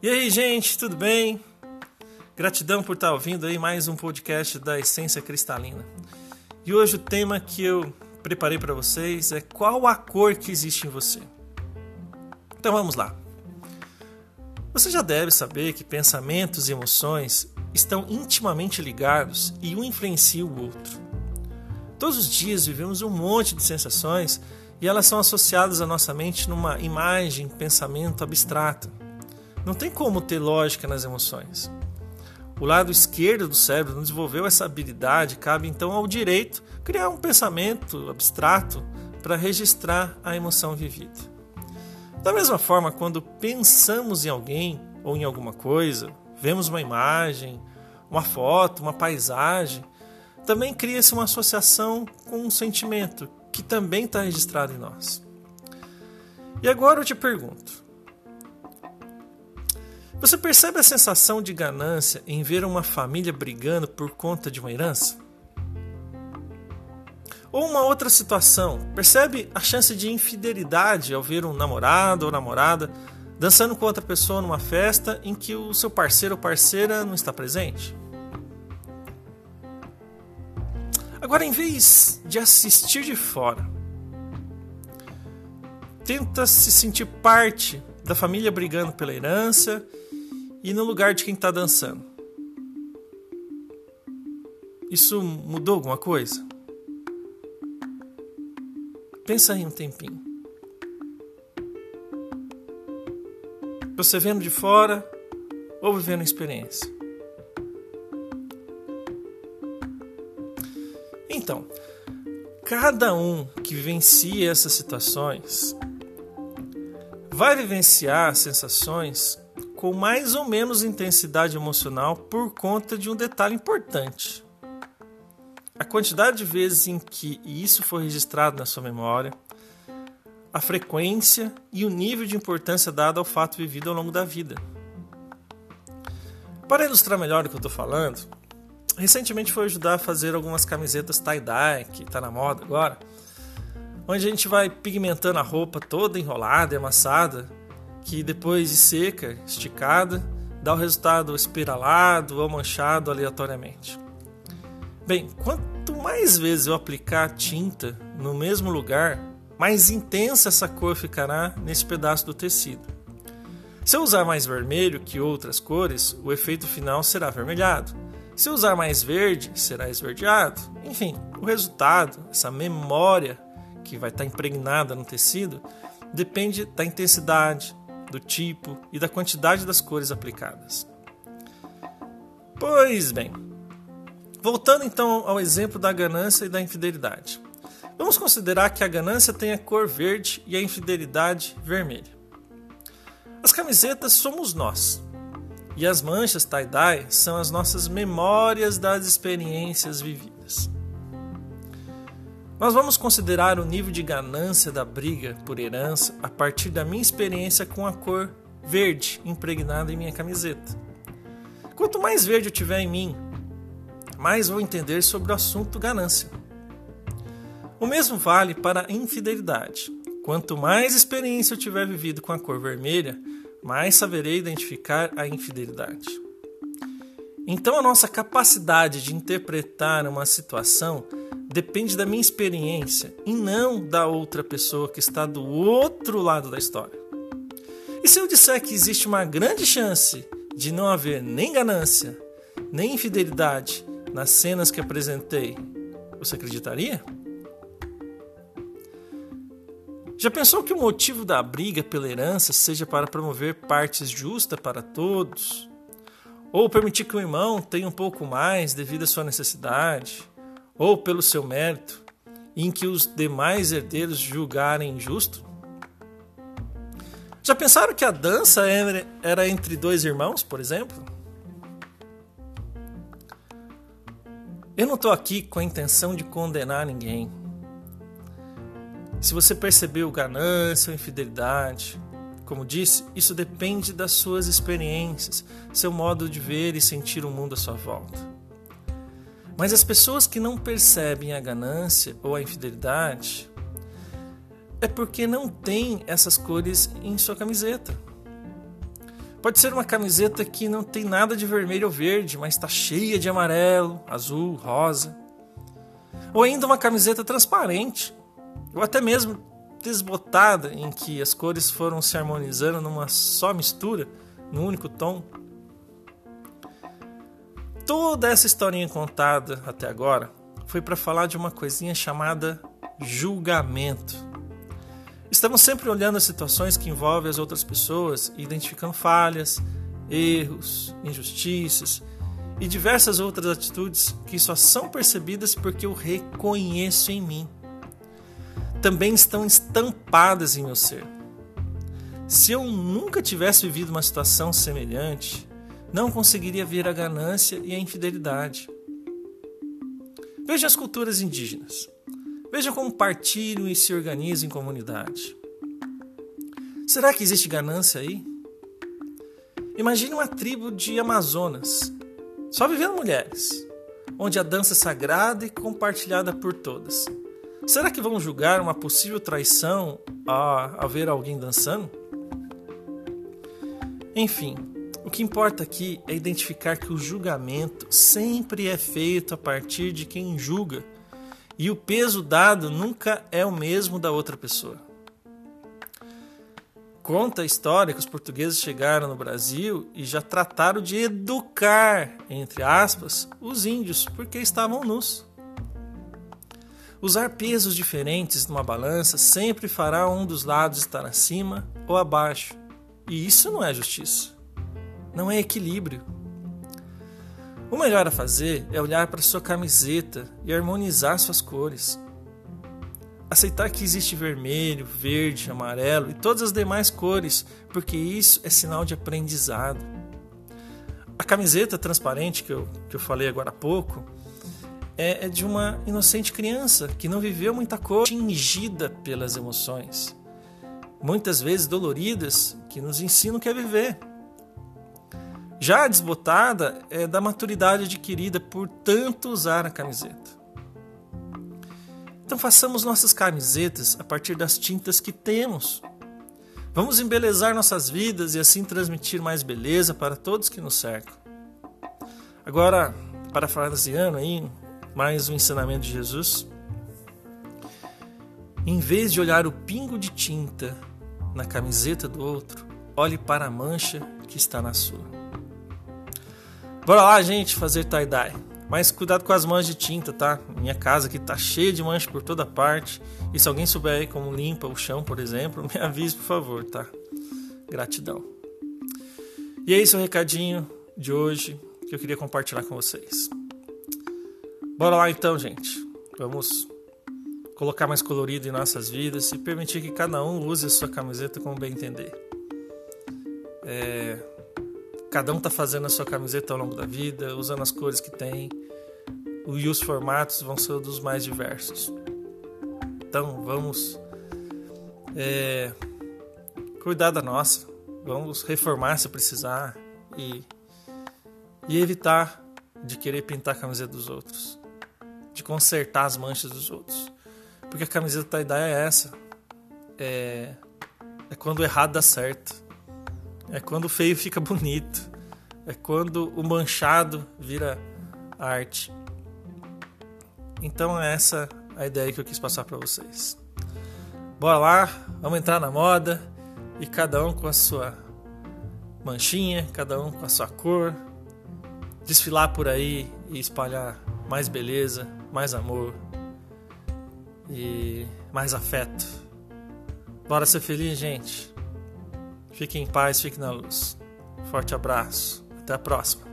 E aí, gente, tudo bem? Gratidão por estar ouvindo aí mais um podcast da Essência Cristalina. E hoje o tema que eu preparei para vocês é qual a cor que existe em você. Então vamos lá. Você já deve saber que pensamentos e emoções estão intimamente ligados e um influencia o outro. Todos os dias vivemos um monte de sensações e elas são associadas à nossa mente numa imagem, pensamento abstrato. Não tem como ter lógica nas emoções. O lado esquerdo do cérebro não desenvolveu essa habilidade, cabe então ao direito criar um pensamento abstrato para registrar a emoção vivida. Da mesma forma, quando pensamos em alguém ou em alguma coisa, vemos uma imagem, uma foto, uma paisagem, também cria-se uma associação com um sentimento que também está registrado em nós. E agora eu te pergunto: você percebe a sensação de ganância em ver uma família brigando por conta de uma herança? Ou uma outra situação, percebe a chance de infidelidade ao ver um namorado ou namorada dançando com outra pessoa numa festa em que o seu parceiro ou parceira não está presente? Agora, em vez de assistir de fora, tenta se sentir parte da família brigando pela herança e no lugar de quem está dançando. Isso mudou alguma coisa? Pensa aí um tempinho. Você vendo de fora ou vivendo a experiência? Então, cada um que vivencia essas situações vai vivenciar sensações com mais ou menos intensidade emocional por conta de um detalhe importante. A quantidade de vezes em que isso foi registrado na sua memória, a frequência e o nível de importância dado ao fato vivido ao longo da vida. Para ilustrar melhor o que eu estou falando, recentemente foi ajudar a fazer algumas camisetas tie-dye, que está na moda agora, onde a gente vai pigmentando a roupa toda enrolada e amassada que depois de seca, esticada, dá o resultado espiralado ou manchado aleatoriamente. Bem, quanto mais vezes eu aplicar tinta no mesmo lugar, mais intensa essa cor ficará nesse pedaço do tecido. Se eu usar mais vermelho que outras cores, o efeito final será avermelhado. Se eu usar mais verde, será esverdeado. Enfim, o resultado, essa memória que vai estar impregnada no tecido, depende da intensidade, do tipo e da quantidade das cores aplicadas. Pois bem, voltando então ao exemplo da ganância e da infidelidade. Vamos considerar que a ganância tem a cor verde e a infidelidade vermelha. As camisetas somos nós, e as manchas tie-dye são as nossas memórias das experiências vividas. Nós vamos considerar o nível de ganância da briga por herança a partir da minha experiência com a cor verde impregnada em minha camiseta. Quanto mais verde eu tiver em mim, mais vou entender sobre o assunto ganância. O mesmo vale para a infidelidade. Quanto mais experiência eu tiver vivido com a cor vermelha, mais saberei identificar a infidelidade. Então, a nossa capacidade de interpretar uma situação depende da minha experiência e não da outra pessoa que está do outro lado da história. E se eu disser que existe uma grande chance de não haver nem ganância, nem infidelidade nas cenas que apresentei, você acreditaria? Já pensou que o motivo da briga pela herança seja para promover partes justas para todos? Ou permitir que o irmão tenha um pouco mais devido à sua necessidade? Ou pelo seu mérito, em que os demais herdeiros julgarem injusto? Já pensaram que a dança era entre dois irmãos, por exemplo? Eu não estou aqui com a intenção de condenar ninguém. Se você percebeu ganância ou infidelidade, como disse, isso depende das suas experiências, seu modo de ver e sentir o mundo à sua volta. Mas as pessoas que não percebem a ganância ou a infidelidade é porque não tem essas cores em sua camiseta. Pode ser uma camiseta que não tem nada de vermelho ou verde, mas está cheia de amarelo, azul, rosa. Ou ainda uma camiseta transparente, ou até mesmo desbotada, em que as cores foram se harmonizando numa só mistura, num único tom. Toda essa historinha contada até agora foi para falar de uma coisinha chamada julgamento. Estamos sempre olhando as situações que envolvem as outras pessoas e identificando falhas, erros, injustiças e diversas outras atitudes que só são percebidas porque eu reconheço em mim. Também estão estampadas em meu ser. Se eu nunca tivesse vivido uma situação semelhante, não conseguiria ver a ganância e a infidelidade. Veja as culturas indígenas. Veja como partilham e se organizam em comunidade. Será que existe ganância aí? Imagine uma tribo de Amazonas, só vivendo mulheres, onde a dança é sagrada e compartilhada por todas. Será que vão julgar uma possível traição ao ver alguém dançando? Enfim, o que importa aqui é identificar que o julgamento sempre é feito a partir de quem julga e o peso dado nunca é o mesmo da outra pessoa. Conta a história que os portugueses chegaram no Brasil e já trataram de educar, entre aspas, os índios porque estavam nus. Usar pesos diferentes numa balança sempre fará um dos lados estar acima ou abaixo. E isso não é justiça. Não é equilíbrio. O melhor a fazer é olhar para sua camiseta e harmonizar suas cores. Aceitar que existe vermelho, verde, amarelo e todas as demais cores, porque isso é sinal de aprendizado. A camiseta transparente que eu, que eu falei agora há pouco é, é de uma inocente criança que não viveu muita coisa, tingida pelas emoções, muitas vezes doloridas, que nos ensinam o que é viver. Já desbotada é da maturidade adquirida por tanto usar a camiseta. Então façamos nossas camisetas a partir das tintas que temos. Vamos embelezar nossas vidas e assim transmitir mais beleza para todos que nos cercam. Agora, parafraseando aí mais um ensinamento de Jesus, em vez de olhar o pingo de tinta na camiseta do outro, olhe para a mancha que está na sua. Bora lá, gente, fazer tie-dye. Mas cuidado com as manchas de tinta, tá? Minha casa aqui tá cheia de manchas por toda parte. E se alguém souber aí como limpa o chão, por exemplo, me avise, por favor, tá? Gratidão. E é isso o recadinho de hoje que eu queria compartilhar com vocês. Bora lá então, gente. Vamos colocar mais colorido em nossas vidas e permitir que cada um use a sua camiseta como bem entender. É, Cada um está fazendo a sua camiseta ao longo da vida, usando as cores que tem, e os formatos vão ser dos mais diversos. Então vamos é, cuidar da nossa, vamos reformar se precisar e, e evitar de querer pintar a camiseta dos outros, de consertar as manchas dos outros, porque a camiseta da ideia é essa, é, é quando o errado dá certo. É quando o feio fica bonito. É quando o manchado vira arte. Então é essa a ideia que eu quis passar para vocês. Bora lá, vamos entrar na moda e cada um com a sua manchinha, cada um com a sua cor, desfilar por aí e espalhar mais beleza, mais amor e mais afeto. Bora ser feliz, gente. Fique em paz, fique na luz. Forte abraço. Até a próxima.